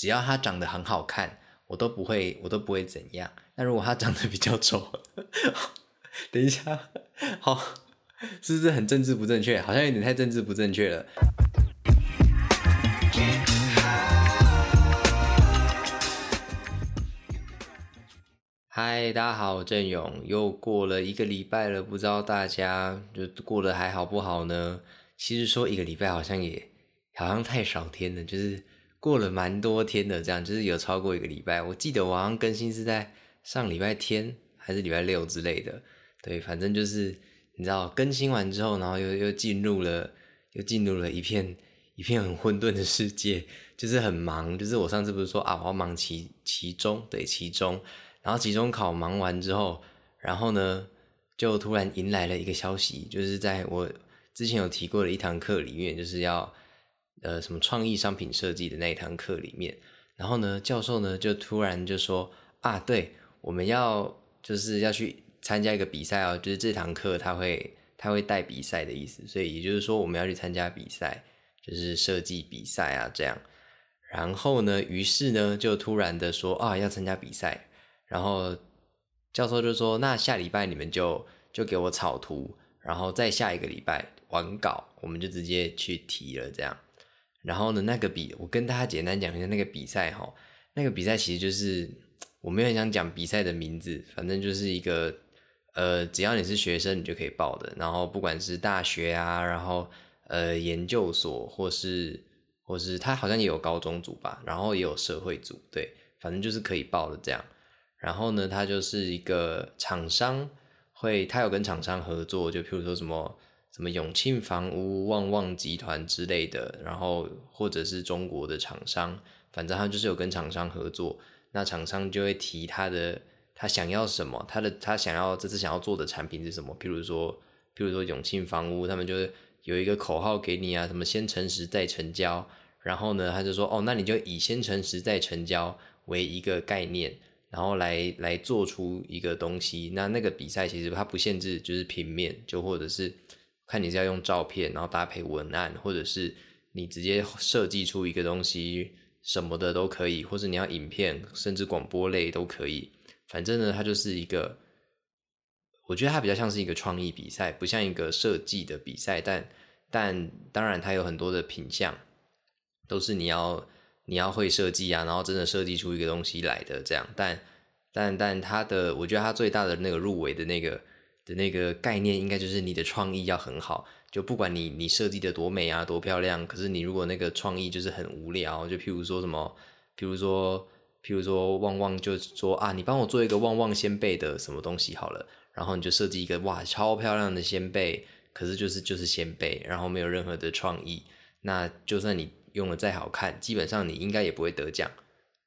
只要他长得很好看，我都不会我都不会怎样。那如果他长得比较丑，等一下，好，是不是很政治不正确？好像有点太政治不正确了。嗨，大家好，我郑勇，又过了一个礼拜了，不知道大家就过得还好不好呢？其实说一个礼拜好像也好像太少天了，就是过了蛮多天的，这样就是有超过一个礼拜。我记得我好像更新是在上礼拜天还是礼拜六之类的，对，反正就是你知道更新完之后，然后又又进入了又进入了一片一片很混沌的世界，就是很忙。就是我上次不是说啊，我要忙其其中，对，其中，然后期中考忙完之后，然后呢就突然迎来了一个消息，就是在我。之前有提过的一堂课里面，就是要呃什么创意商品设计的那一堂课里面，然后呢，教授呢就突然就说啊，对，我们要就是要去参加一个比赛哦，就是这堂课他会他会带比赛的意思，所以也就是说我们要去参加比赛，就是设计比赛啊这样。然后呢，于是呢就突然的说啊要参加比赛，然后教授就说那下礼拜你们就就给我草图，然后再下一个礼拜。完稿，我们就直接去提了，这样。然后呢，那个比我跟大家简单讲一下那个比赛哈。那个比赛其实就是我没有很想讲比赛的名字，反正就是一个呃，只要你是学生，你就可以报的。然后不管是大学啊，然后呃研究所，或是或是他好像也有高中组吧，然后也有社会组，对，反正就是可以报的这样。然后呢，他就是一个厂商会，他有跟厂商合作，就譬如说什么。什么永庆房屋、旺旺集团之类的，然后或者是中国的厂商，反正他就是有跟厂商合作，那厂商就会提他的他想要什么，他的他想要这次想要做的产品是什么？譬如说，譬如说永庆房屋，他们就有一个口号给你啊，什么先诚实再成交，然后呢，他就说哦，那你就以先诚实再成交为一个概念，然后来来做出一个东西。那那个比赛其实它不限制就是平面，就或者是。看你是要用照片，然后搭配文案，或者是你直接设计出一个东西什么的都可以，或者你要影片，甚至广播类都可以。反正呢，它就是一个，我觉得它比较像是一个创意比赛，不像一个设计的比赛。但但当然，它有很多的品相，都是你要你要会设计啊，然后真的设计出一个东西来的这样。但但但它的，我觉得它最大的那个入围的那个。那个概念应该就是你的创意要很好，就不管你你设计的多美啊多漂亮，可是你如果那个创意就是很无聊，就譬如说什么，譬如说譬如说旺旺就说啊，你帮我做一个旺旺仙贝的什么东西好了，然后你就设计一个哇超漂亮的仙贝，可是就是就是仙贝，然后没有任何的创意，那就算你用的再好看，基本上你应该也不会得奖。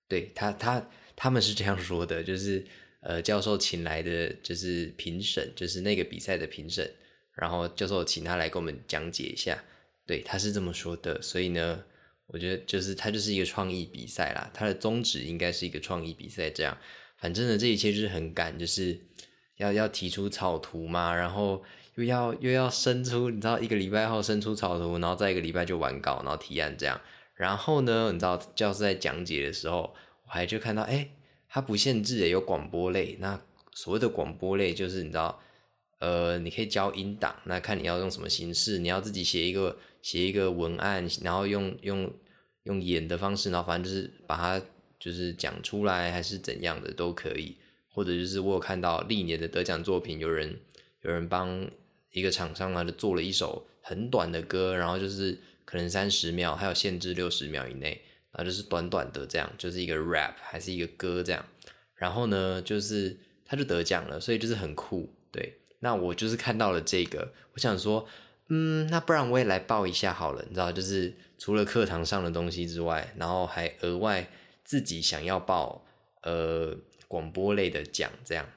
对他他他们是这样说的，就是。呃，教授请来的就是评审，就是那个比赛的评审，然后教授请他来给我们讲解一下，对，他是这么说的，所以呢，我觉得就是他就是一个创意比赛啦，他的宗旨应该是一个创意比赛，这样，反正呢，这一切就是很赶，就是要要提出草图嘛，然后又要又要生出，你知道一个礼拜后生出草图，然后再一个礼拜就完稿，然后提案这样，然后呢，你知道教师在讲解的时候，我还就看到，哎。它不限制的有广播类。那所谓的广播类，就是你知道，呃，你可以教音档，那看你要用什么形式，你要自己写一个写一个文案，然后用用用演的方式，然后反正就是把它就是讲出来，还是怎样的都可以。或者就是我有看到历年的得奖作品，有人有人帮一个厂商啊，就做了一首很短的歌，然后就是可能三十秒，还有限制六十秒以内。啊，就是短短的这样，就是一个 rap 还是一个歌这样，然后呢，就是他就得奖了，所以就是很酷。对，那我就是看到了这个，我想说，嗯，那不然我也来报一下好了，你知道，就是除了课堂上的东西之外，然后还额外自己想要报呃广播类的奖这样。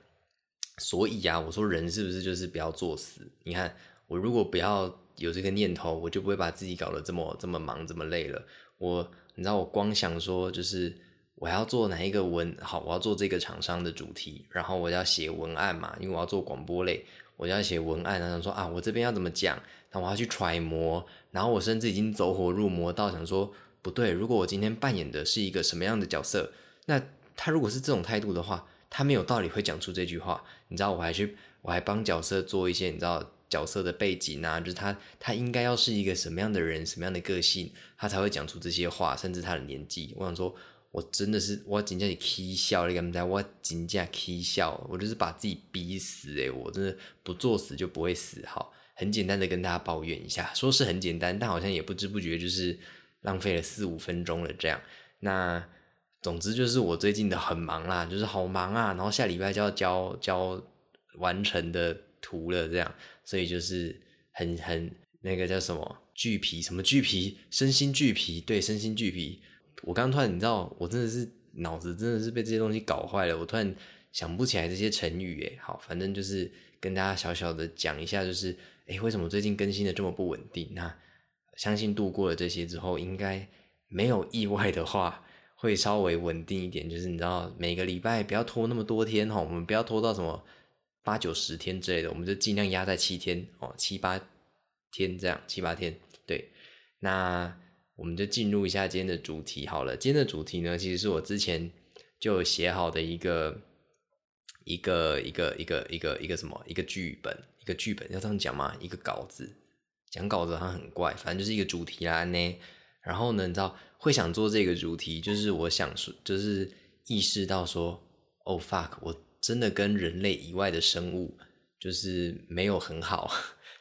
所以啊，我说人是不是就是不要作死？你看，我如果不要有这个念头，我就不会把自己搞得这么这么忙这么累了。我。你知道我光想说，就是我要做哪一个文好，我要做这个厂商的主题，然后我要写文案嘛，因为我要做广播类，我要写文案，然后说啊，我这边要怎么讲，那我要去揣摩，然后我甚至已经走火入魔到想说，不对，如果我今天扮演的是一个什么样的角色，那他如果是这种态度的话，他没有道理会讲出这句话。你知道，我还去，我还帮角色做一些，你知道角色的背景啊，就是他他应该要是一个什么样的人，什么样的个性，他才会讲出这些话，甚至他的年纪。我想说。我真的是我真正是 k 笑，你敢不知我真正 k 笑，我就是把自己逼死诶，我真的不作死就不会死。好，很简单的跟大家抱怨一下，说是很简单，但好像也不知不觉就是浪费了四五分钟了这样。那总之就是我最近的很忙啦，就是好忙啊，然后下礼拜就要交交完成的图了这样，所以就是很很那个叫什么巨皮，什么巨皮，身心俱疲，对，身心俱疲。我刚突然，你知道，我真的是脑子真的是被这些东西搞坏了。我突然想不起来这些成语，诶，好，反正就是跟大家小小的讲一下，就是，诶，为什么最近更新的这么不稳定？那相信度过了这些之后，应该没有意外的话，会稍微稳定一点。就是你知道，每个礼拜不要拖那么多天哈，我们不要拖到什么八九十天之类的，我们就尽量压在七天哦，七八天这样，七八天。对，那。我们就进入一下今天的主题好了。今天的主题呢，其实是我之前就写好的一个一个一个一个一个一个什么一个剧本，一个剧本要这样讲吗？一个稿子，讲稿子好像很怪，反正就是一个主题啦呢。然后呢，你知道会想做这个主题，就是我想说，就是意识到说，哦 fuck，我真的跟人类以外的生物就是没有很好，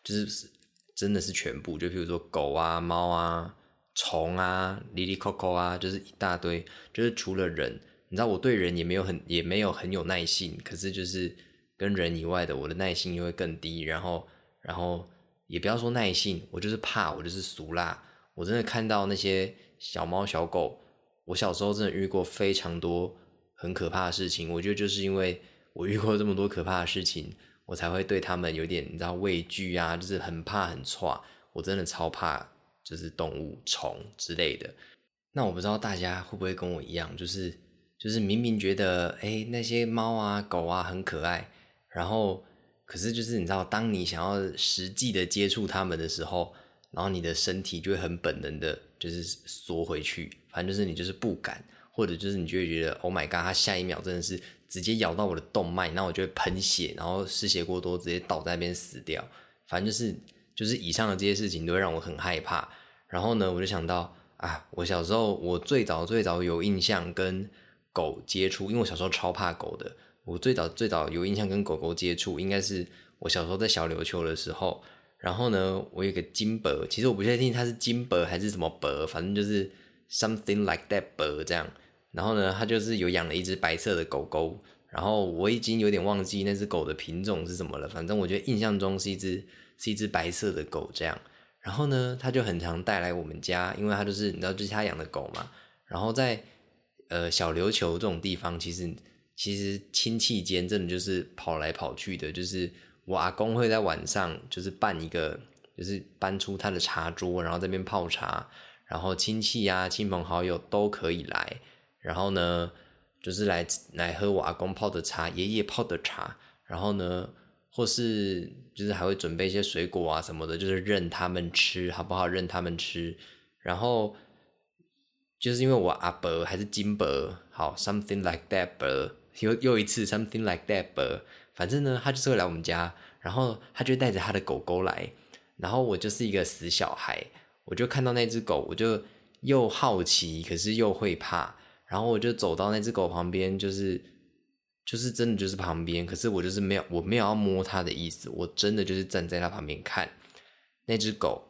就是真的是全部，就比如说狗啊、猫啊。虫啊，里里扣扣啊，就是一大堆。就是除了人，你知道我对人也没有很也没有很有耐性，可是就是跟人以外的，我的耐性就会更低。然后，然后也不要说耐性，我就是怕，我就是俗辣。我真的看到那些小猫小狗，我小时候真的遇过非常多很可怕的事情。我觉得就是因为我遇过这么多可怕的事情，我才会对他们有点你知道畏惧啊，就是很怕很怕。我真的超怕。就是动物、虫之类的。那我不知道大家会不会跟我一样，就是就是明明觉得哎那些猫啊、狗啊很可爱，然后可是就是你知道，当你想要实际的接触它们的时候，然后你的身体就会很本能的，就是缩回去。反正就是你就是不敢，或者就是你就会觉得 Oh my God，它下一秒真的是直接咬到我的动脉，那我就会喷血，然后失血过多，直接倒在那边死掉。反正就是。就是以上的这些事情都会让我很害怕，然后呢，我就想到啊，我小时候我最早最早有印象跟狗接触，因为我小时候超怕狗的。我最早最早有印象跟狗狗接触，应该是我小时候在小琉球的时候。然后呢，我有个金伯，其实我不确定它是金伯还是什么伯，反正就是 something like that 伯这样。然后呢，他就是有养了一只白色的狗狗，然后我已经有点忘记那只狗的品种是什么了，反正我觉得印象中是一只。是一只白色的狗，这样，然后呢，他就很常带来我们家，因为他就是你知道，就是他养的狗嘛。然后在呃小琉球这种地方，其实其实亲戚间真的就是跑来跑去的，就是我阿公会在晚上就是办一个，就是搬出他的茶桌，然后这边泡茶，然后亲戚啊、亲朋好友都可以来，然后呢，就是来来喝我阿公泡的茶，爷爷泡的茶，然后呢。或是就是还会准备一些水果啊什么的，就是任他们吃，好不好？任他们吃。然后就是因为我阿伯还是金伯，好，something like that 伯，又又一次 something like that 伯。反正呢，他就是会来我们家，然后他就带着他的狗狗来，然后我就是一个死小孩，我就看到那只狗，我就又好奇，可是又会怕，然后我就走到那只狗旁边，就是。就是真的就是旁边，可是我就是没有，我没有要摸它的意思，我真的就是站在它旁边看那只狗，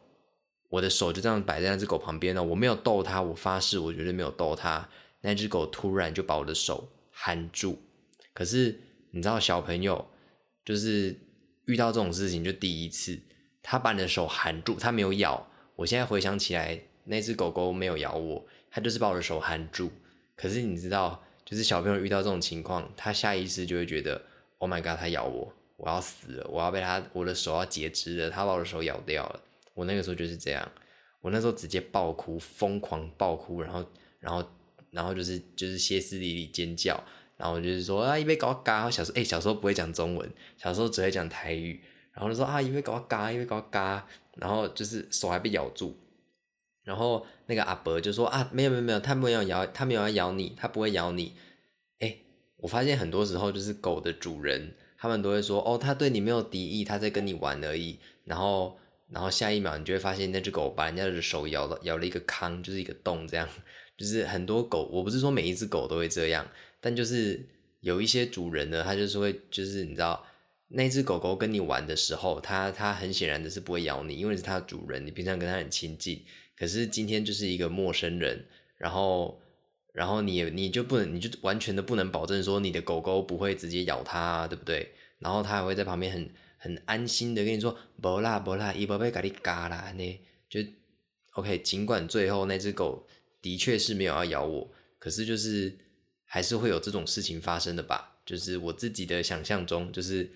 我的手就这样摆在那只狗旁边呢，我没有逗它，我发誓我绝对没有逗它。那只狗突然就把我的手含住，可是你知道小朋友就是遇到这种事情就第一次，他把你的手含住，他没有咬。我现在回想起来，那只狗狗没有咬我，它就是把我的手含住。可是你知道？就是小朋友遇到这种情况，他下意识就会觉得，Oh my god，他咬我，我要死了，我要被他，我的手要截肢了，他把我的手咬掉了。我那个时候就是这样，我那时候直接爆哭，疯狂爆哭，然后，然后，然后就是就是歇斯底里尖叫，然后就是说啊，一杯搞嘎，小时候哎，小时候不会讲中文，小时候只会讲台语，然后就说啊，一杯搞嘎，一杯搞嘎，然后就是手还被咬住，然后那个阿伯就说啊，没有没有没有，他没有咬，他没有要咬你，他不会咬你。哎，我发现很多时候就是狗的主人，他们都会说哦，他对你没有敌意，他在跟你玩而已。然后，然后下一秒你就会发现那只狗把人家的手咬了，咬了一个坑，就是一个洞，这样。就是很多狗，我不是说每一只狗都会这样，但就是有一些主人呢，他就是会，就是你知道，那只狗狗跟你玩的时候，它它很显然的是不会咬你，因为是它的主人，你平常跟它很亲近。可是今天就是一个陌生人，然后，然后你你就不能，你就完全的不能保证说你的狗狗不会直接咬它，对不对？然后它还会在旁边很很安心的跟你说，不啦不啦，伊宝贝咖喱嘎啦呢，就 OK。尽管最后那只狗的确是没有要咬我，可是就是还是会有这种事情发生的吧？就是我自己的想象中，就是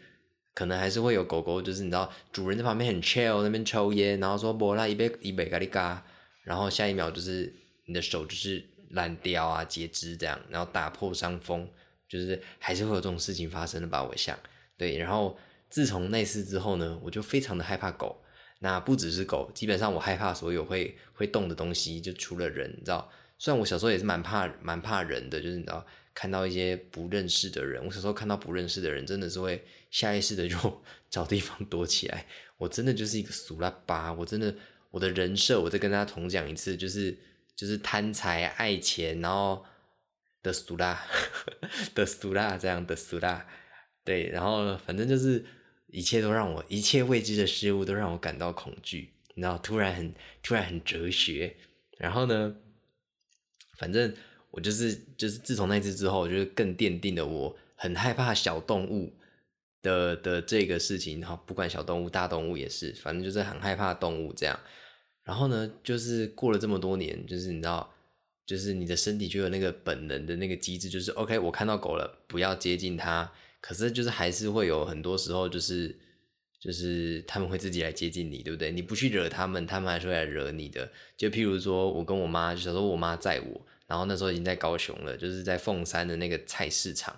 可能还是会有狗狗，就是你知道，主人在旁边很 chill 那边抽烟，然后说不啦，伊贝伊贝咖喱嘎。然后下一秒就是你的手就是烂掉啊、截肢这样，然后打破伤风，就是还是会有这种事情发生的吧？我想，对。然后自从那次之后呢，我就非常的害怕狗。那不只是狗，基本上我害怕所有会会动的东西，就除了人，你知道？虽然我小时候也是蛮怕蛮怕人的，就是你知道看到一些不认识的人，我小时候看到不认识的人，真的是会下意识的就 找地方躲起来。我真的就是一个俗拉巴，我真的。我的人设，我再跟大家重讲一次，就是就是贪财爱钱，然后的苏拉 的苏拉这样的苏拉，对，然后反正就是一切都让我一切未知的事物都让我感到恐惧，然后突然很突然很哲学，然后呢，反正我就是就是自从那次之后，我就更奠定了我很害怕小动物。的的这个事情，哈，不管小动物、大动物也是，反正就是很害怕动物这样。然后呢，就是过了这么多年，就是你知道，就是你的身体就有那个本能的那个机制，就是 OK，我看到狗了，不要接近它。可是就是还是会有很多时候，就是就是他们会自己来接近你，对不对？你不去惹他们，他们还是会来惹你的。就譬如说我跟我妈，小时候我妈载我，然后那时候已经在高雄了，就是在凤山的那个菜市场。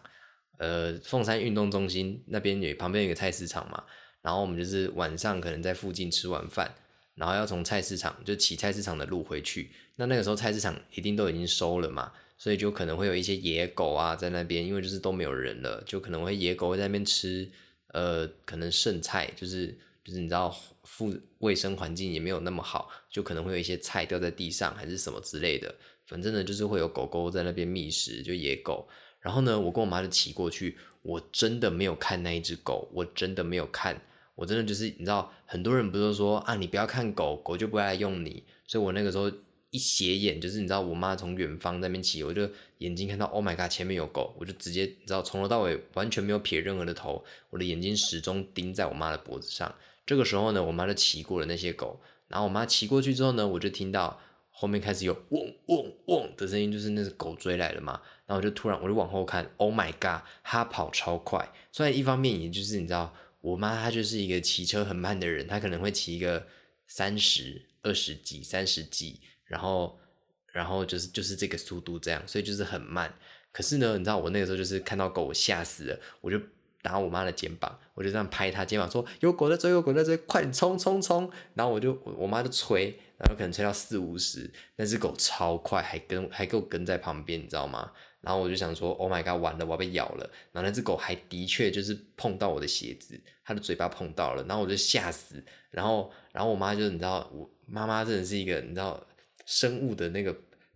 呃，凤山运动中心那边有旁边有个菜市场嘛，然后我们就是晚上可能在附近吃完饭，然后要从菜市场就骑菜市场的路回去。那那个时候菜市场一定都已经收了嘛，所以就可能会有一些野狗啊在那边，因为就是都没有人了，就可能会野狗会在那边吃，呃，可能剩菜，就是就是你知道，附卫生环境也没有那么好，就可能会有一些菜掉在地上还是什么之类的，反正呢就是会有狗狗在那边觅食，就野狗。然后呢，我跟我妈就骑过去，我真的没有看那一只狗，我真的没有看，我真的就是你知道，很多人不是说啊，你不要看狗狗就不会来用你，所以我那个时候一斜眼，就是你知道，我妈从远方那边骑，我就眼睛看到，Oh my god，前面有狗，我就直接你知道，从头到尾完全没有撇任何的头，我的眼睛始终盯在我妈的脖子上。这个时候呢，我妈就骑过了那些狗，然后我妈骑过去之后呢，我就听到后面开始有汪汪汪的声音，就是那只狗追来了嘛。然后就突然，我就往后看，Oh my god，他跑超快。虽然一方面也就是你知道，我妈她就是一个骑车很慢的人，她可能会骑一个三十二十几、三十几，然后然后就是就是这个速度这样，所以就是很慢。可是呢，你知道我那个时候就是看到狗，我吓死了，我就打我妈的肩膀，我就这样拍她肩膀说：“有狗在追，有狗在追，快点冲冲冲！”然后我就我妈就催，然后可能催到四五十，那只狗超快，还跟还给我跟在旁边，你知道吗？然后我就想说，Oh my god，完了，我要被咬了。然后那只狗还的确就是碰到我的鞋子，它的嘴巴碰到了，然后我就吓死。然后，然后我妈就你知道，我妈妈真的是一个你知道生物的那个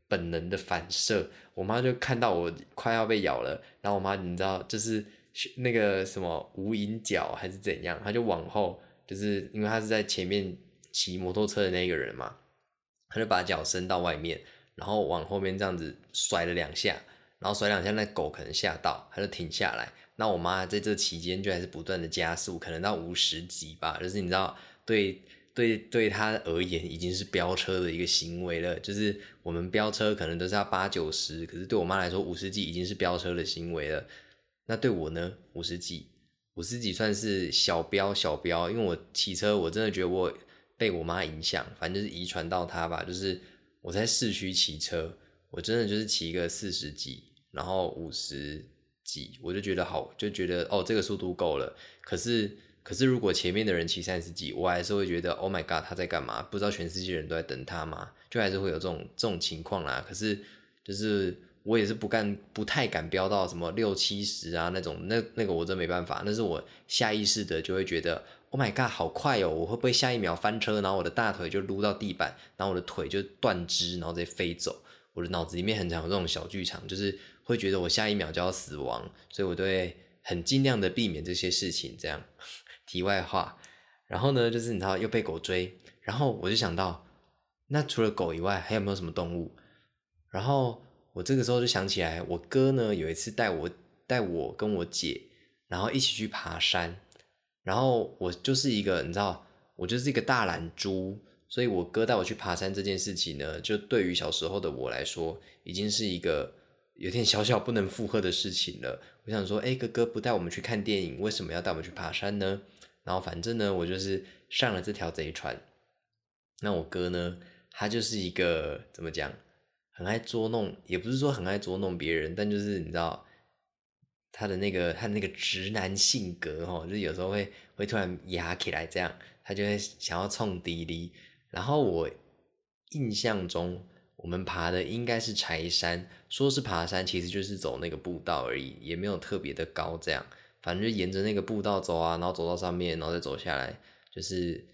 本能的反射。我妈就看到我快要被咬了，然后我妈你知道就是那个什么无影脚还是怎样，她就往后，就是因为她是在前面骑摩托车的那个人嘛，她就把脚伸到外面，然后往后面这样子甩了两下。然后甩两下，那狗可能吓到，它就停下来。那我妈在这期间就还是不断的加速，可能到五十级吧。就是你知道，对对对，它而言已经是飙车的一个行为了。就是我们飙车可能都是要八九十，可是对我妈来说，五十级已经是飙车的行为了。那对我呢，五十级，五十级算是小飙小飙，因为我骑车，我真的觉得我被我妈影响，反正就是遗传到她吧。就是我在市区骑车。我真的就是骑一个四十几，然后五十几，我就觉得好，就觉得哦，这个速度够了。可是，可是如果前面的人骑三十几，我还是会觉得 Oh my God，他在干嘛？不知道全世界人都在等他吗？就还是会有这种这种情况啦。可是就是我也是不干不太敢飙到什么六七十啊那种，那那个我真没办法。那是我下意识的就会觉得 Oh my God，好快哦！我会不会下一秒翻车，然后我的大腿就撸到地板，然后我的腿就断肢，然后直接飞走？我的脑子里面很常有这种小剧场，就是会觉得我下一秒就要死亡，所以我都会很尽量的避免这些事情。这样，题外话，然后呢，就是你知道又被狗追，然后我就想到，那除了狗以外，还有没有什么动物？然后我这个时候就想起来，我哥呢有一次带我带我跟我姐，然后一起去爬山，然后我就是一个你知道，我就是一个大懒猪。所以，我哥带我去爬山这件事情呢，就对于小时候的我来说，已经是一个有点小小不能负荷的事情了。我想说，哎，哥哥不带我们去看电影，为什么要带我们去爬山呢？然后，反正呢，我就是上了这条贼船。那我哥呢，他就是一个怎么讲，很爱捉弄，也不是说很爱捉弄别人，但就是你知道，他的那个他的那个直男性格哦，就有时候会会突然压起来，这样他就会想要冲滴滴。然后我印象中，我们爬的应该是柴山，说是爬山，其实就是走那个步道而已，也没有特别的高。这样，反正就沿着那个步道走啊，然后走到上面，然后再走下来，就是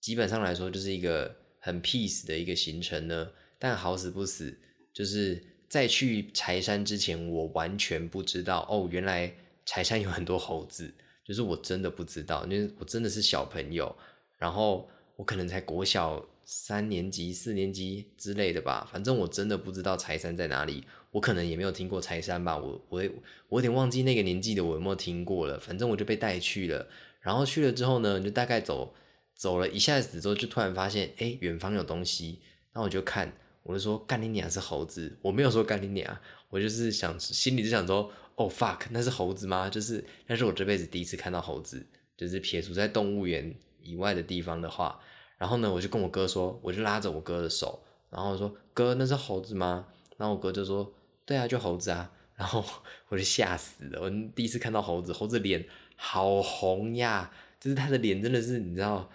基本上来说，就是一个很 peace 的一个行程呢。但好死不死，就是在去柴山之前，我完全不知道哦，原来柴山有很多猴子，就是我真的不知道，因为我真的是小朋友，然后。我可能才国小三年级、四年级之类的吧，反正我真的不知道柴山在哪里。我可能也没有听过柴山吧，我我我有点忘记那个年纪的我有没有听过了。反正我就被带去了，然后去了之后呢，就大概走走了一下子之后，就突然发现，哎，远方有东西。那我就看，我就说干你娘是猴子，我没有说干你娘，我就是想心里就想说，哦 fuck，那是猴子吗？就是那是我这辈子第一次看到猴子，就是撇除在动物园以外的地方的话。然后呢，我就跟我哥说，我就拉着我哥的手，然后说：“哥，那是猴子吗？”然后我哥就说：“对啊，就猴子啊。”然后 我就吓死了，我第一次看到猴子，猴子脸好红呀，就是他的脸真的是你知道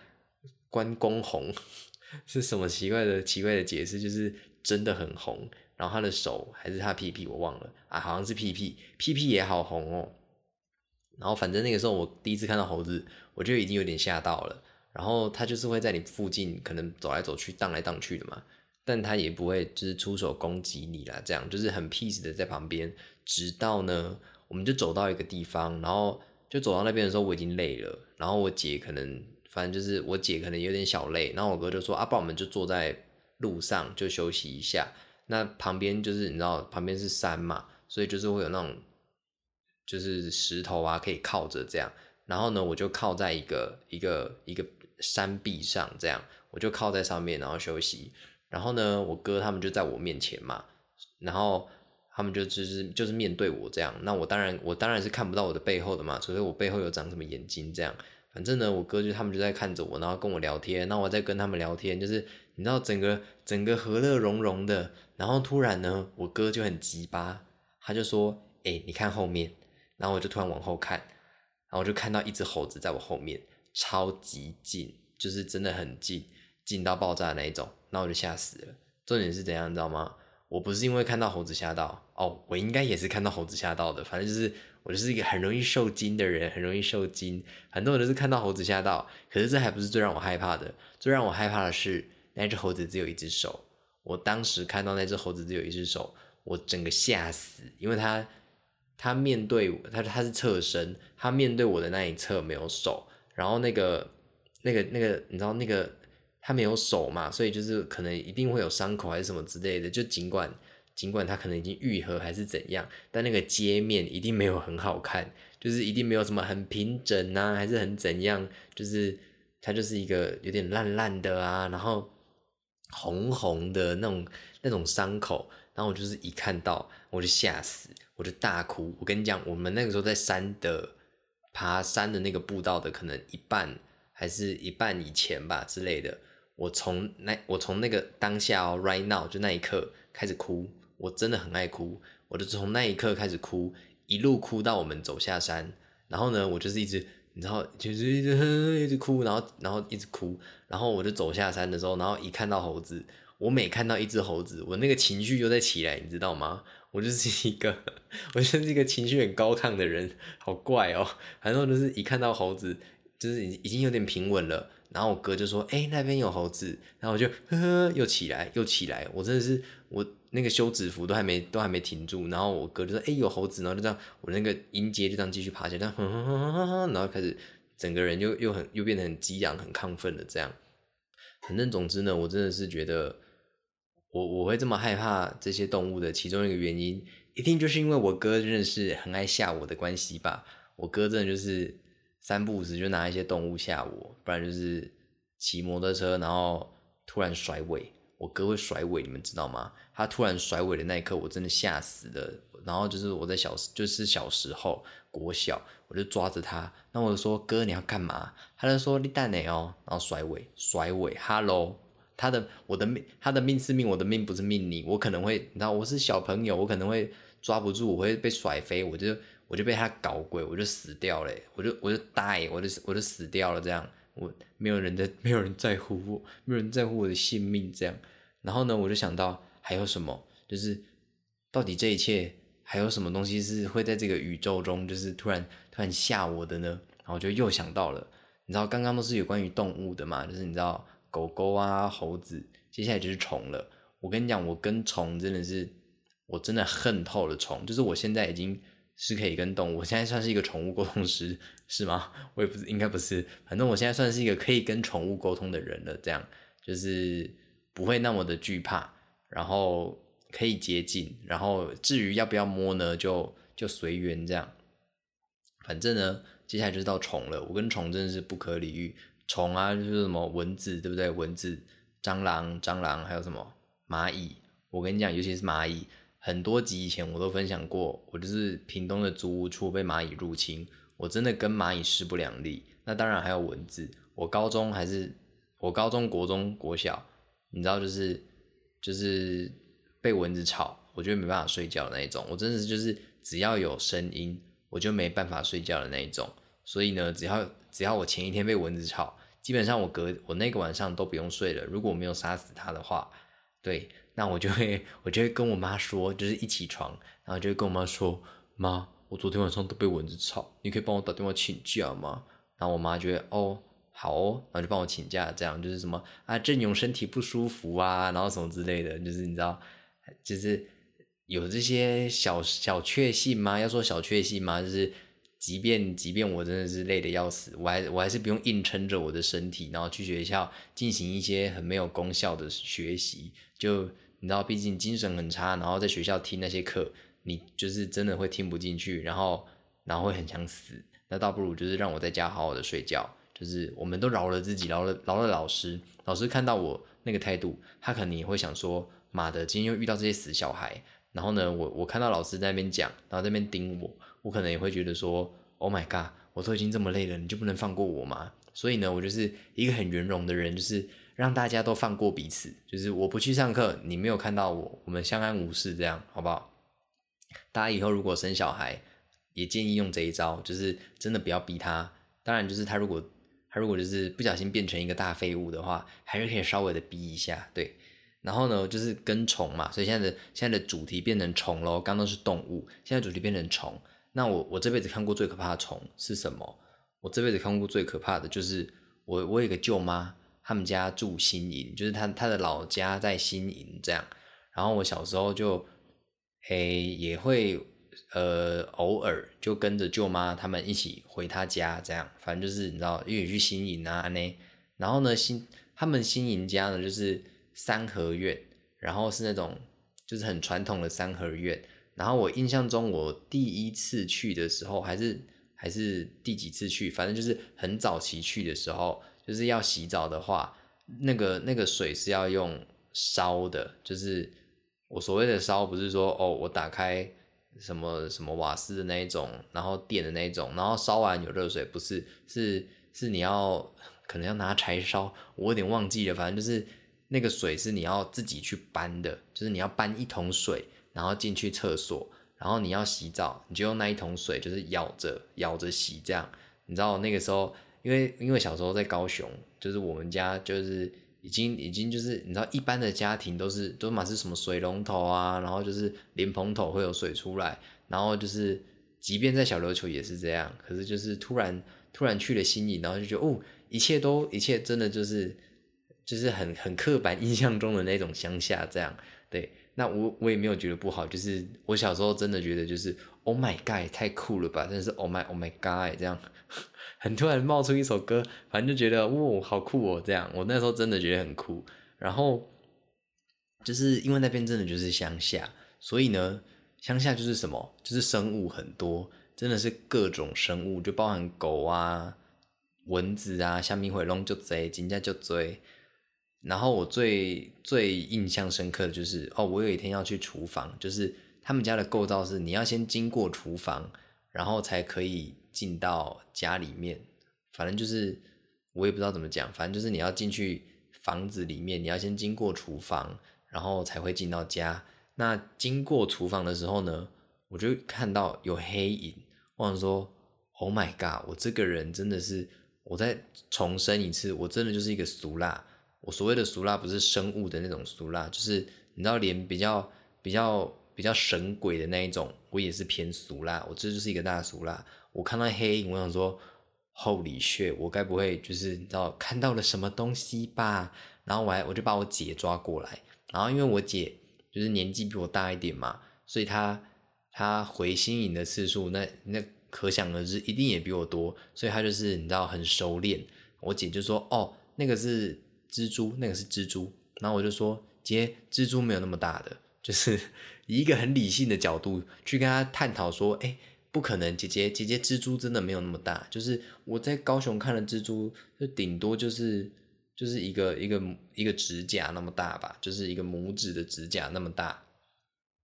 关公红，是什么奇怪的奇怪的解释？就是真的很红。然后他的手还是他屁屁，我忘了啊，好像是屁屁，屁屁也好红哦。然后反正那个时候我第一次看到猴子，我就已经有点吓到了。然后它就是会在你附近，可能走来走去、荡来荡去的嘛，但它也不会就是出手攻击你啦，这样就是很 peace 的在旁边。直到呢，我们就走到一个地方，然后就走到那边的时候，我已经累了。然后我姐可能，反正就是我姐可能有点小累，然后我哥就说：“阿爸，我们就坐在路上就休息一下。”那旁边就是你知道，旁边是山嘛，所以就是会有那种就是石头啊，可以靠着这样。然后呢，我就靠在一个一个一个。山壁上，这样我就靠在上面，然后休息。然后呢，我哥他们就在我面前嘛，然后他们就就是就是面对我这样。那我当然我当然是看不到我的背后的嘛，除非我背后有长什么眼睛这样。反正呢，我哥就他们就在看着我，然后跟我聊天。那我在跟他们聊天，就是你知道整个整个和乐融融的。然后突然呢，我哥就很急巴，他就说：“哎，你看后面。”然后我就突然往后看，然后我就看到一只猴子在我后面。超级近，就是真的很近，近到爆炸那一种，那我就吓死了。重点是怎样，你知道吗？我不是因为看到猴子吓到，哦，我应该也是看到猴子吓到的。反正就是我就是一个很容易受惊的人，很容易受惊。很多人都是看到猴子吓到，可是这还不是最让我害怕的。最让我害怕的是那只猴子只有一只手。我当时看到那只猴子只有一只手，我整个吓死，因为它它面对我，它它是侧身，它面对我的那一侧没有手。然后那个、那个、那个，你知道那个他没有手嘛，所以就是可能一定会有伤口还是什么之类的。就尽管尽管他可能已经愈合还是怎样，但那个接面一定没有很好看，就是一定没有什么很平整啊，还是很怎样，就是它就是一个有点烂烂的啊，然后红红的那种那种伤口。然后我就是一看到我就吓死，我就大哭。我跟你讲，我们那个时候在山的。爬山的那个步道的可能一半还是一半以前吧之类的，我从那我从那个当下哦，right now 就那一刻开始哭，我真的很爱哭，我就从那一刻开始哭，一路哭到我们走下山，然后呢，我就是一直你知道，就是一直一直哭，然后然后一直哭，然后我就走下山的时候，然后一看到猴子，我每看到一只猴子，我那个情绪又在起来，你知道吗？我就是一个，我就是一个情绪很高亢的人，好怪哦。反正就是一看到猴子，就是已已经有点平稳了。然后我哥就说：“哎，那边有猴子。”然后我就呵呵又起来又起来，我真的是我那个休止符都还没都还没停住。然后我哥就说：“哎，有猴子。”然后就这样，我那个音阶就这样继续爬起来，这样，然后开始整个人又又很又变得很激昂、很亢奋的这样。反正总之呢，我真的是觉得。我我会这么害怕这些动物的其中一个原因，一定就是因为我哥认识很爱吓我的关系吧。我哥真的就是三不五时就拿一些动物吓我，不然就是骑摩托车然后突然甩尾。我哥会甩尾，你们知道吗？他突然甩尾的那一刻，我真的吓死了。然后就是我在小就是小时候国小，我就抓着他，那我就说哥你要干嘛？他就说你蛋哪哦，然后甩尾甩尾哈喽。他的我的命，他的命是命，我的命不是命你，我可能会，你知道我是小朋友，我可能会抓不住，我会被甩飞，我就我就被他搞鬼，我就死掉了，我就我就 die，我就我就死掉了，这样我没有人在，没有人在乎我，没有人在乎我的性命，这样，然后呢，我就想到还有什么，就是到底这一切还有什么东西是会在这个宇宙中，就是突然突然吓我的呢？然后就又想到了，你知道刚刚都是有关于动物的嘛，就是你知道。狗狗啊，猴子，接下来就是虫了。我跟你讲，我跟虫真的是，我真的恨透了虫。就是我现在已经是可以跟动物，我现在算是一个宠物沟通师，是吗？我也不，应该不是。反正我现在算是一个可以跟宠物沟通的人了。这样就是不会那么的惧怕，然后可以接近，然后至于要不要摸呢，就就随缘这样。反正呢，接下来就是到虫了。我跟虫真的是不可理喻。虫啊，就是什么蚊子，对不对？蚊子、蟑螂、蟑螂，还有什么蚂蚁？我跟你讲，尤其是蚂蚁，很多集以前我都分享过，我就是屏东的租屋处被蚂蚁入侵，我真的跟蚂蚁势不两立。那当然还有蚊子，我高中还是我高中国中国小，你知道，就是就是被蚊子吵，我就没办法睡觉的那一种。我真的是就是只要有声音，我就没办法睡觉的那一种。所以呢，只要只要我前一天被蚊子吵，基本上我隔我那个晚上都不用睡了。如果我没有杀死它的话，对，那我就会我就会跟我妈说，就是一起床，然后就会跟我妈说，妈，我昨天晚上都被蚊子吵，你可以帮我打电话请假吗？然后我妈觉得哦好哦，然后就帮我请假，这样就是什么啊郑勇身体不舒服啊，然后什么之类的，就是你知道，就是有这些小小确幸吗？要说小确幸吗？就是。即便即便我真的是累得要死，我还我还是不用硬撑着我的身体，然后去学校进行一些很没有功效的学习。就你知道，毕竟精神很差，然后在学校听那些课，你就是真的会听不进去，然后然后会很想死。那倒不如就是让我在家好好的睡觉。就是我们都饶了自己，饶了饶了老师。老师看到我那个态度，他可能也会想说：妈的，今天又遇到这些死小孩。然后呢，我我看到老师在那边讲，然后在那边盯我。我可能也会觉得说，Oh my god，我都已经这么累了，你就不能放过我吗？所以呢，我就是一个很圆融的人，就是让大家都放过彼此。就是我不去上课，你没有看到我，我们相安无事，这样好不好？大家以后如果生小孩，也建议用这一招，就是真的不要逼他。当然，就是他如果他如果就是不小心变成一个大废物的话，还是可以稍微的逼一下，对。然后呢，就是跟虫嘛，所以现在的现在的主题变成虫喽。刚刚是动物，现在主题变成虫。那我我这辈子看过最可怕的虫是什么？我这辈子看过最可怕的就是我我有个舅妈，他们家住新营，就是他他的老家在新营这样。然后我小时候就诶也会呃偶尔就跟着舅妈他们一起回他家这样，反正就是你知道一起去新营啊那。然后呢新他们新营家呢就是三合院，然后是那种就是很传统的三合院。然后我印象中，我第一次去的时候，还是还是第几次去，反正就是很早期去的时候，就是要洗澡的话，那个那个水是要用烧的，就是我所谓的烧，不是说哦，我打开什么什么瓦斯的那一种，然后电的那一种，然后烧完有热水，不是，是是你要可能要拿柴烧，我有点忘记了，反正就是那个水是你要自己去搬的，就是你要搬一桶水。然后进去厕所，然后你要洗澡，你就用那一桶水，就是舀着舀着洗这样。你知道那个时候，因为因为小时候在高雄，就是我们家就是已经已经就是你知道一般的家庭都是都嘛是什么水龙头啊，然后就是莲蓬头会有水出来，然后就是即便在小琉球也是这样，可是就是突然突然去了新营，然后就觉得哦，一切都一切真的就是就是很很刻板印象中的那种乡下这样，对。那我我也没有觉得不好，就是我小时候真的觉得就是 Oh my God，太酷了吧！真的是 Oh my Oh my God，这样 很突然冒出一首歌，反正就觉得哇好酷哦，这样我那时候真的觉得很酷。然后就是因为那边真的就是乡下，所以呢，乡下就是什么，就是生物很多，真的是各种生物，就包含狗啊、蚊子啊、虾米回龙就贼，金家就追。然后我最最印象深刻的就是哦，我有一天要去厨房，就是他们家的构造是你要先经过厨房，然后才可以进到家里面。反正就是我也不知道怎么讲，反正就是你要进去房子里面，你要先经过厨房，然后才会进到家。那经过厨房的时候呢，我就看到有黑影，我想说，Oh my god，我这个人真的是，我再重申一次，我真的就是一个俗辣。我所谓的俗辣不是生物的那种俗辣，就是你知道，连比较比较比较神鬼的那一种，我也是偏俗辣。我这就是一个大俗辣。我看到黑影，我想说，Holy shit！我该不会就是你知道看到了什么东西吧？然后我还我就把我姐抓过来，然后因为我姐就是年纪比我大一点嘛，所以她她回新影的次数，那那可想而知，一定也比我多，所以她就是你知道很熟练。我姐就说：“哦，那个是。”蜘蛛那个是蜘蛛，然后我就说姐，蜘蛛没有那么大的，就是 以一个很理性的角度去跟他探讨说，哎，不可能，姐姐姐姐蜘蛛真的没有那么大，就是我在高雄看的蜘蛛，就顶多就是就是一个一个一个指甲那么大吧，就是一个拇指的指甲那么大。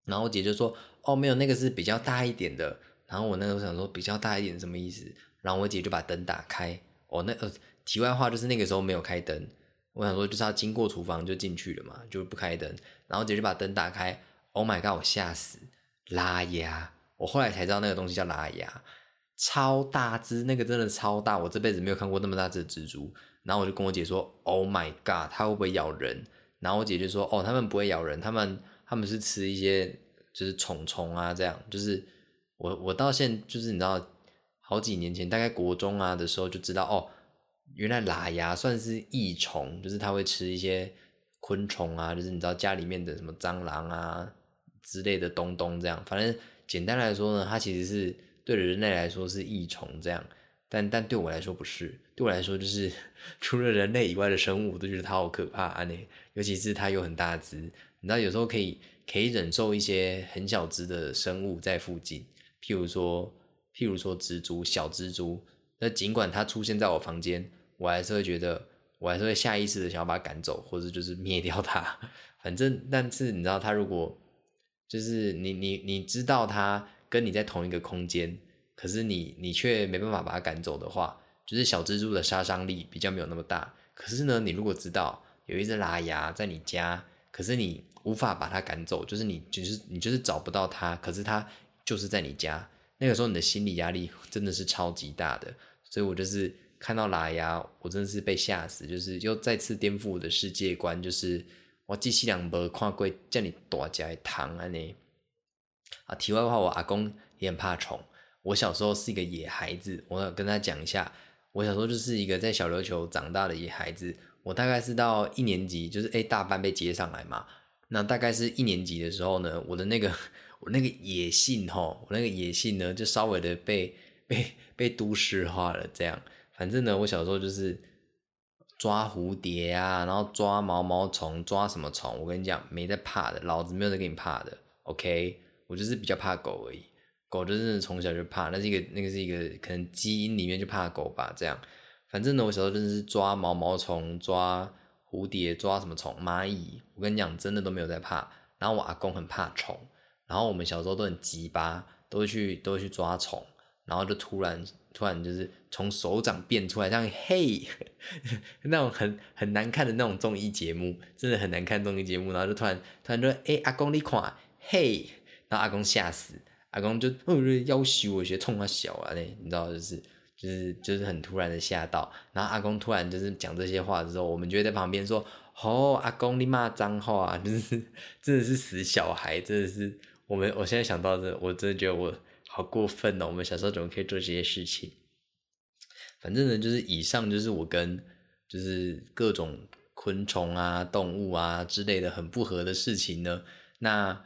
然后我姐就说，哦，没有，那个是比较大一点的。然后我那时候想说，比较大一点什么意思？然后我姐就把灯打开。哦，那呃，题外话就是那个时候没有开灯。我想说，就是要经过厨房就进去了嘛，就不开灯，然后姐就把灯打开。Oh my god！我吓死，拉牙！我后来才知道那个东西叫拉牙，超大只，那个真的超大，我这辈子没有看过那么大只的蜘蛛。然后我就跟我姐说：“Oh my god！它会不会咬人？”然后我姐就说：“哦，他们不会咬人，他们他们是吃一些就是虫虫啊，这样。”就是我我到现就是你知道，好几年前，大概国中啊的时候就知道哦。原来喇牙算是益虫，就是它会吃一些昆虫啊，就是你知道家里面的什么蟑螂啊之类的东东这样。反正简单来说呢，它其实是对人类来说是益虫这样，但但对我来说不是，对我来说就是 除了人类以外的生物，我都觉得它好可怕啊！那尤其是它有很大只，你知道有时候可以可以忍受一些很小只的生物在附近，譬如说譬如说蜘蛛小蜘蛛，那尽管它出现在我房间。我还是会觉得，我还是会下意识的想要把它赶走，或者就是灭掉它。反正，但是你知道，它如果就是你你你知道它跟你在同一个空间，可是你你却没办法把它赶走的话，就是小蜘蛛的杀伤力比较没有那么大。可是呢，你如果知道有一只拉牙在你家，可是你无法把它赶走，就是你就是你就是找不到它，可是它就是在你家，那个时候你的心理压力真的是超级大的。所以我就是。看到拉牙，我真的是被吓死，就是又再次颠覆我的世界观，就是我记西两没看过叫你大家糖啊呢。啊，题外话，我阿公也很怕虫。我小时候是一个野孩子，我要跟他讲一下，我小时候就是一个在小琉球长大的野孩子。我大概是到一年级，就是诶大班被接上来嘛。那大概是一年级的时候呢，我的那个我那个野性吼，我那个野性呢，就稍微的被被被都市化了这样。反正呢，我小时候就是抓蝴蝶啊，然后抓毛毛虫，抓什么虫？我跟你讲，没在怕的，老子没有在给你怕的。OK，我就是比较怕狗而已。狗就是从小就怕，那是一个那个是一个可能基因里面就怕狗吧。这样，反正呢，我小时候真的是抓毛毛虫、抓蝴蝶、抓什么虫、蚂蚁。我跟你讲，真的都没有在怕。然后我阿公很怕虫，然后我们小时候都很急巴，都会去都会去抓虫，然后就突然。突然就是从手掌变出来，像嘿 那种很很难看的那种综艺节目，真的很难看综艺节目。然后就突然突然说：“哎，阿公你看，嘿！”然后阿公吓死，阿公就哦，要求我学冲他小啊，那你知道就是就是就是很突然的吓到，然后阿公突然就是讲这些话之后，我们就会在旁边说：“哦，阿公你骂脏话，就是真的是死小孩，真的是我们我现在想到这，我真的觉得我好过分哦！我们小时候怎么可以做这些事情？反正呢，就是以上就是我跟就是各种昆虫啊、动物啊之类的很不合的事情呢。那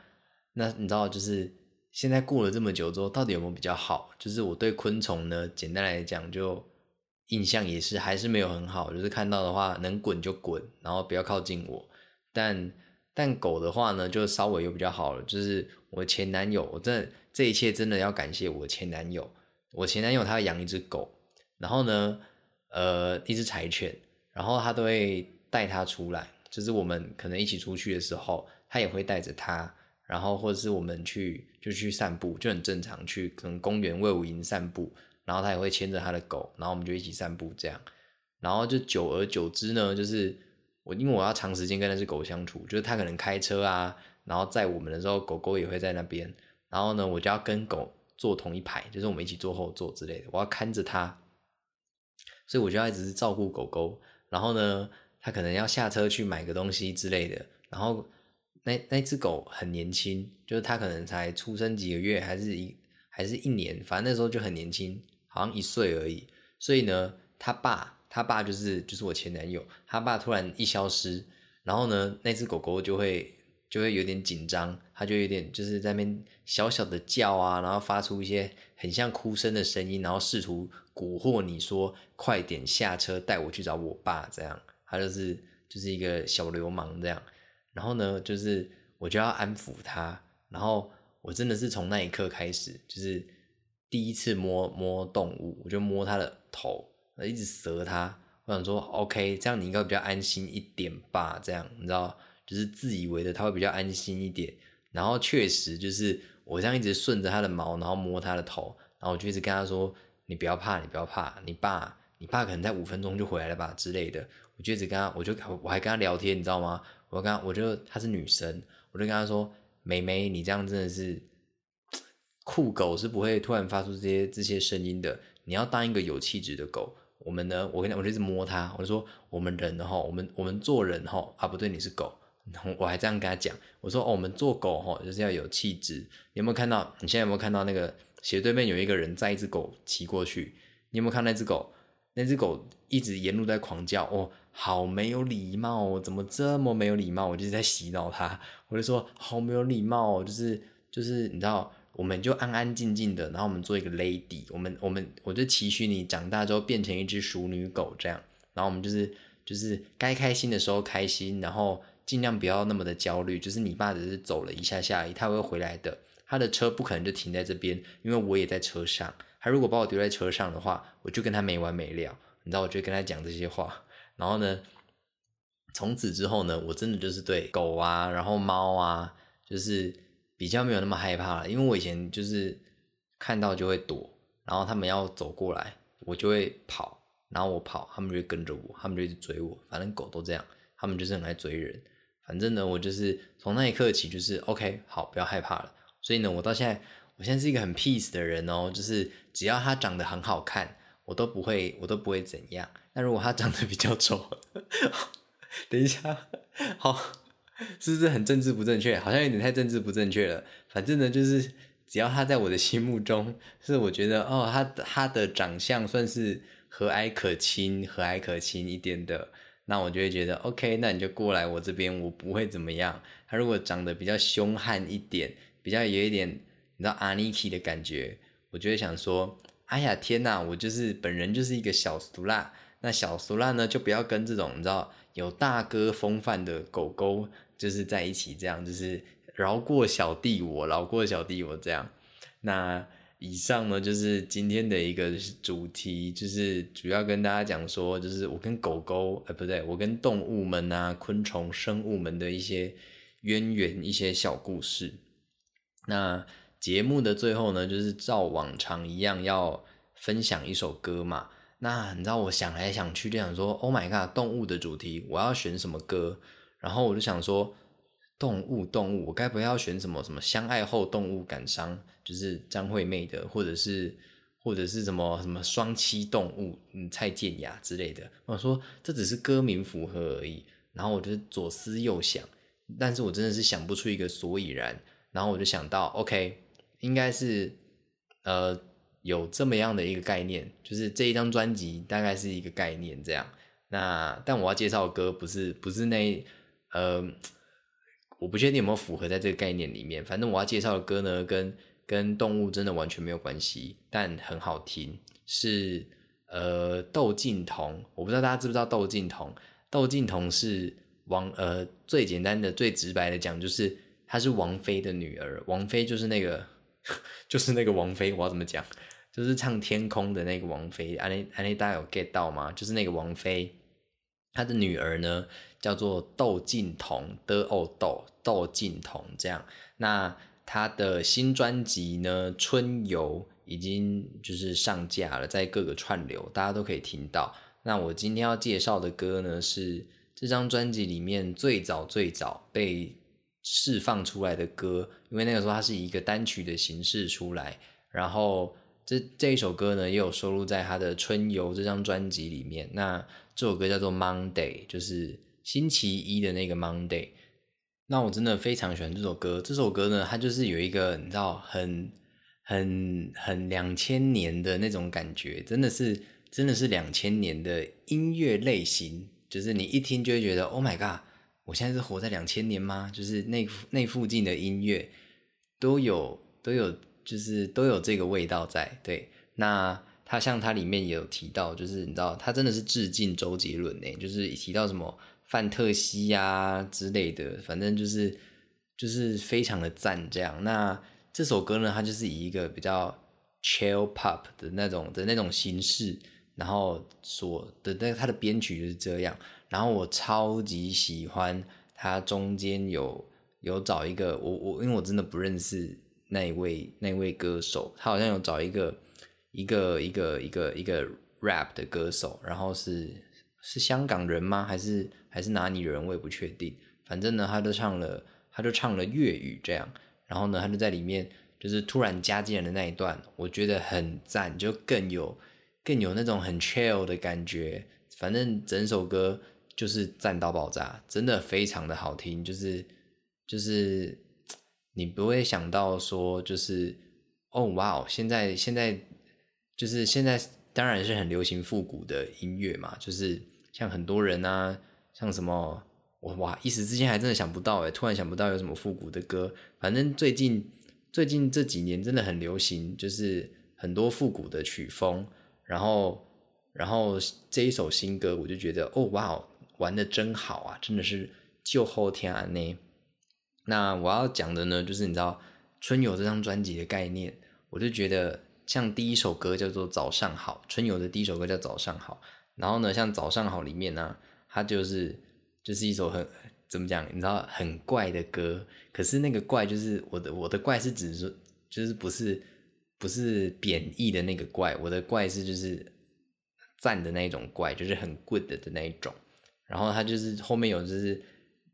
那你知道就是。现在过了这么久之后，到底有没有比较好？就是我对昆虫呢，简单来讲，就印象也是还是没有很好。就是看到的话，能滚就滚，然后不要靠近我。但但狗的话呢，就稍微又比较好了。就是我前男友，我真的这一切真的要感谢我前男友。我前男友他养一只狗，然后呢，呃，一只柴犬，然后他都会带它出来。就是我们可能一起出去的时候，他也会带着它。然后或者是我们去就去散步，就很正常去可能公园、魏武营散步，然后他也会牵着他的狗，然后我们就一起散步这样。然后就久而久之呢，就是我因为我要长时间跟那只狗相处，就是他可能开车啊，然后载我们的时候，狗狗也会在那边。然后呢，我就要跟狗坐同一排，就是我们一起坐后座之类的，我要看着它，所以我就要一直照顾狗狗。然后呢，他可能要下车去买个东西之类的，然后。那那只狗很年轻，就是它可能才出生几个月，还是一还是一年，反正那时候就很年轻，好像一岁而已。所以呢，他爸他爸就是就是我前男友，他爸突然一消失，然后呢，那只狗狗就会就会有点紧张，他就有点就是在那边小小的叫啊，然后发出一些很像哭声的声音，然后试图蛊惑你说快点下车带我去找我爸，这样，他就是就是一个小流氓这样。然后呢，就是我就要安抚他，然后我真的是从那一刻开始，就是第一次摸摸动物，我就摸他的头，一直折他。我想说，OK，这样你应该比较安心一点吧？这样你知道，就是自以为的它会比较安心一点。然后确实就是我这样一直顺着它的毛，然后摸它的头，然后我就一直跟他说：“你不要怕，你不要怕，你爸，你爸可能在五分钟就回来了吧之类的。”我就一直跟他，我就我还跟他聊天，你知道吗？我跟他我就她是女生，我就跟她说：“妹妹，你这样真的是酷狗是不会突然发出这些这些声音的。你要当一个有气质的狗。我们呢，我跟我就一直摸它，我就说我们人哈，我们我们做人哈啊不对，你是狗。我还这样跟他讲，我说哦，我们做狗哈就是要有气质。你有没有看到？你现在有没有看到那个斜对面有一个人载一只狗骑过去？你有没有看那只狗？那只狗一直沿路在狂叫哦。”好没有礼貌哦！怎么这么没有礼貌？我就是在洗脑他，我就说好没有礼貌哦，就是就是你知道，我们就安安静静的，然后我们做一个 lady，我们我们我就期许你长大之后变成一只淑女狗这样，然后我们就是就是该开心的时候开心，然后尽量不要那么的焦虑。就是你爸只是走了一下下，他会回来的，他的车不可能就停在这边，因为我也在车上。他如果把我丢在车上的话，我就跟他没完没了。你知道，我就跟他讲这些话。然后呢，从此之后呢，我真的就是对狗啊，然后猫啊，就是比较没有那么害怕了。因为我以前就是看到就会躲，然后他们要走过来，我就会跑，然后我跑，他们就会跟着我，他们就一直追我。反正狗都这样，他们就是很爱追人。反正呢，我就是从那一刻起就是 OK，好，不要害怕了。所以呢，我到现在，我现在是一个很 peace 的人哦，就是只要他长得很好看，我都不会，我都不会怎样。那如果他长得比较丑，等一下，好，是不是很政治不正确？好像有点太政治不正确了。反正呢，就是只要他在我的心目中，是我觉得哦，他他的长相算是和蔼可亲、和蔼可亲一点的，那我就会觉得 OK，那你就过来我这边，我不会怎么样。他如果长得比较凶悍一点，比较有一点你知道阿尼基的感觉，我就会想说，哎呀天哪，我就是本人就是一个小俗辣。那小苏拉呢，就不要跟这种你知道有大哥风范的狗狗就是在一起，这样就是饶过小弟我，饶过小弟我这样。那以上呢，就是今天的一个主题，就是主要跟大家讲说，就是我跟狗狗，哎，不对，我跟动物们啊，昆虫生物们的一些渊源，一些小故事。那节目的最后呢，就是照往常一样要分享一首歌嘛。那你知道我想来想去就想说，Oh my god，动物的主题我要选什么歌？然后我就想说，动物动物，我该不要选什么什么相爱后动物感伤，就是张惠妹的，或者是或者是什么什么双栖动物，嗯，蔡健雅之类的。我说这只是歌名符合而已，然后我就左思右想，但是我真的是想不出一个所以然。然后我就想到，OK，应该是呃有这么样的一个概念，就是这一张专辑大概是一个概念这样。那但我要介绍的歌不是不是那呃，我不确定有没有符合在这个概念里面。反正我要介绍的歌呢，跟跟动物真的完全没有关系，但很好听。是呃窦靖童，我不知道大家知不知道窦靖童。窦靖童是王呃最简单的最直白的讲就是。她是王菲的女儿，王菲就是那个，就是那个王菲，我要怎么讲？就是唱《天空》的那个王菲。安妮，安妮，大家有 get 到吗？就是那个王菲，他的女儿呢叫做窦靖童的哦，窦窦靖童这样。那他的新专辑呢《春游》已经就是上架了，在各个串流，大家都可以听到。那我今天要介绍的歌呢，是这张专辑里面最早最早被。释放出来的歌，因为那个时候它是一个单曲的形式出来，然后这这一首歌呢也有收录在他的《春游》这张专辑里面。那这首歌叫做《Monday》，就是星期一的那个 Monday。那我真的非常喜欢这首歌。这首歌呢，它就是有一个你知道很很很两千年的那种感觉，真的是真的是两千年的音乐类型，就是你一听就会觉得 Oh my God。我现在是活在两千年吗？就是那那附近的音乐都有都有，就是都有这个味道在。对，那他像他里面也有提到，就是你知道他真的是致敬周杰伦呢，就是提到什么范特西呀之类的，反正就是就是非常的赞这样。那这首歌呢，它就是以一个比较 chill pop 的那种的那种形式，然后所的那它的编曲就是这样。然后我超级喜欢他中间有有找一个我我因为我真的不认识那一位那一位歌手，他好像有找一个一个一个一个一个 rap 的歌手，然后是是香港人吗？还是还是哪里人？我也不确定。反正呢，他就唱了他就唱了粤语这样，然后呢，他就在里面就是突然加进来的那一段，我觉得很赞，就更有更有那种很 chill 的感觉。反正整首歌。就是赞到爆炸，真的非常的好听，就是就是你不会想到说就是哦哇哦，现在现在就是现在当然是很流行复古的音乐嘛，就是像很多人啊，像什么我哇一时之间还真的想不到哎，突然想不到有什么复古的歌，反正最近最近这几年真的很流行，就是很多复古的曲风，然后然后这一首新歌我就觉得哦哇。玩的真好啊，真的是就后天啊呢。那我要讲的呢，就是你知道春游这张专辑的概念，我就觉得像第一首歌叫做早上好，春游的第一首歌叫早上好。然后呢，像早上好里面呢，它就是就是一首很怎么讲，你知道很怪的歌。可是那个怪就是我的我的怪是指说，就是不是不是贬义的那个怪，我的怪是就是赞的那一种怪，就是很 good 的那一种。然后他就是后面有就是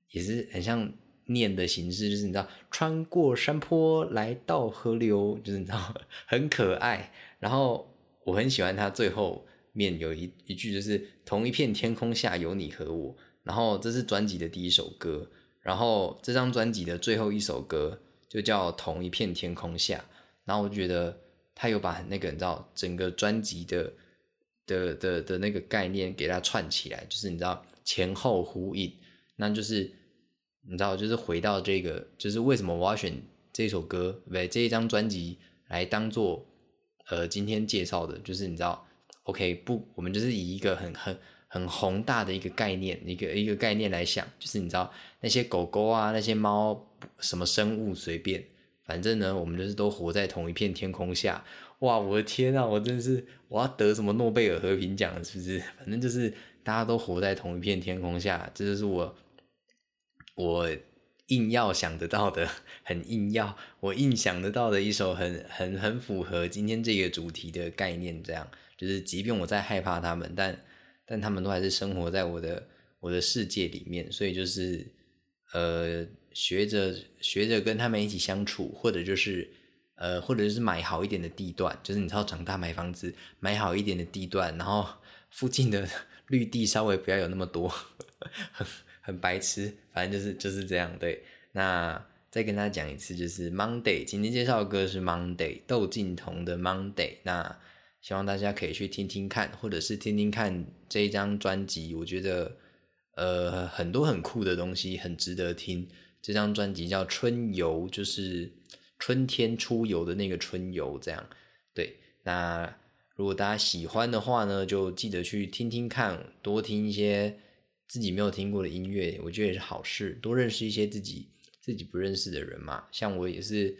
也是很像念的形式，就是你知道穿过山坡来到河流，就是你知道很可爱。然后我很喜欢他最后面有一一句就是同一片天空下有你和我。然后这是专辑的第一首歌，然后这张专辑的最后一首歌就叫同一片天空下。然后我觉得他有把那个你知道整个专辑的的的的那个概念给它串起来，就是你知道。前后呼应，那就是你知道，就是回到这个，就是为什么我要选这首歌，不对，这一张专辑来当做呃今天介绍的，就是你知道，OK 不，我们就是以一个很很很宏大的一个概念，一个一个概念来想，就是你知道那些狗狗啊，那些猫，什么生物随便，反正呢，我们就是都活在同一片天空下。哇，我的天啊，我真是我要得什么诺贝尔和平奖，是不是？反正就是。大家都活在同一片天空下，这就是我我硬要想得到的，很硬要我硬想得到的一首很很很符合今天这个主题的概念。这样就是，即便我在害怕他们，但但他们都还是生活在我的我的世界里面。所以就是呃，学着学着跟他们一起相处，或者就是呃，或者是买好一点的地段，就是你知道长大买房子买好一点的地段，然后附近的 绿地稍微不要有那么多，很很白痴，反正就是就是这样。对，那再跟大家讲一次，就是 Monday，今天介绍的歌是 Monday，窦靖童的 Monday。那希望大家可以去听听看，或者是听听看这一张专辑，我觉得呃很多很酷的东西，很值得听。这张专辑叫《春游》，就是春天出游的那个春游，这样。对，那如果大家喜欢的话呢，就记得去听听看，多听一些自己没有听过的音乐，我觉得也是好事。多认识一些自己自己不认识的人嘛。像我也是，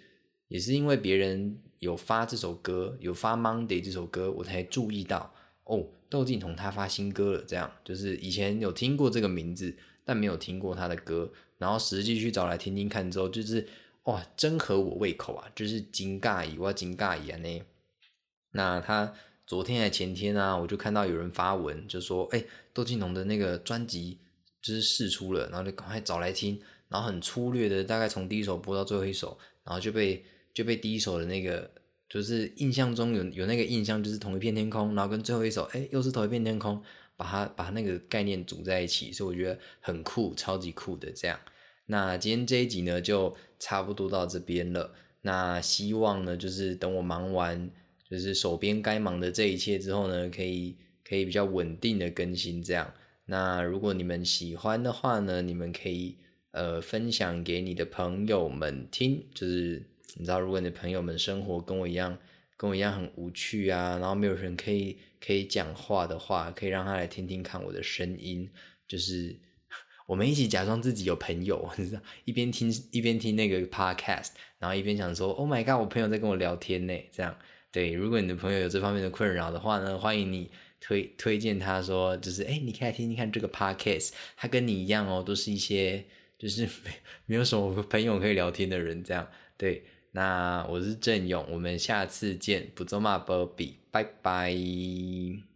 也是因为别人有发这首歌，有发《Monday》这首歌，我才注意到哦，窦靖童他发新歌了。这样，就是以前有听过这个名字，但没有听过他的歌。然后实际去找来听听看之后，就是哇，真合我胃口啊！就是惊尬乙，我要金尬乙啊呢。那他昨天还前天啊，我就看到有人发文，就说：“哎，窦靖童的那个专辑就是试出了，然后就赶快找来听。”然后很粗略的，大概从第一首播到最后一首，然后就被就被第一首的那个就是印象中有有那个印象，就是同一片天空，然后跟最后一首，哎，又是同一片天空。把它把那个概念组在一起，所以我觉得很酷，超级酷的这样。那今天这一集呢，就差不多到这边了。那希望呢，就是等我忙完，就是手边该忙的这一切之后呢，可以可以比较稳定的更新这样。那如果你们喜欢的话呢，你们可以呃分享给你的朋友们听，就是你知道，如果你的朋友们生活跟我一样。跟我一样很无趣啊，然后没有人可以可以讲话的话，可以让他来听听看我的声音，就是 我们一起假装自己有朋友，你知道，一边听一边听那个 podcast，然后一边想说，Oh my god，我朋友在跟我聊天呢，这样对。如果你的朋友有这方面的困扰的话呢，欢迎你推推荐他说，就是哎，你可以来听听看这个 podcast，他跟你一样哦，都是一些就是没没有什么朋友可以聊天的人，这样对。那我是郑勇，我们下次见，不做嘛，波比，拜拜。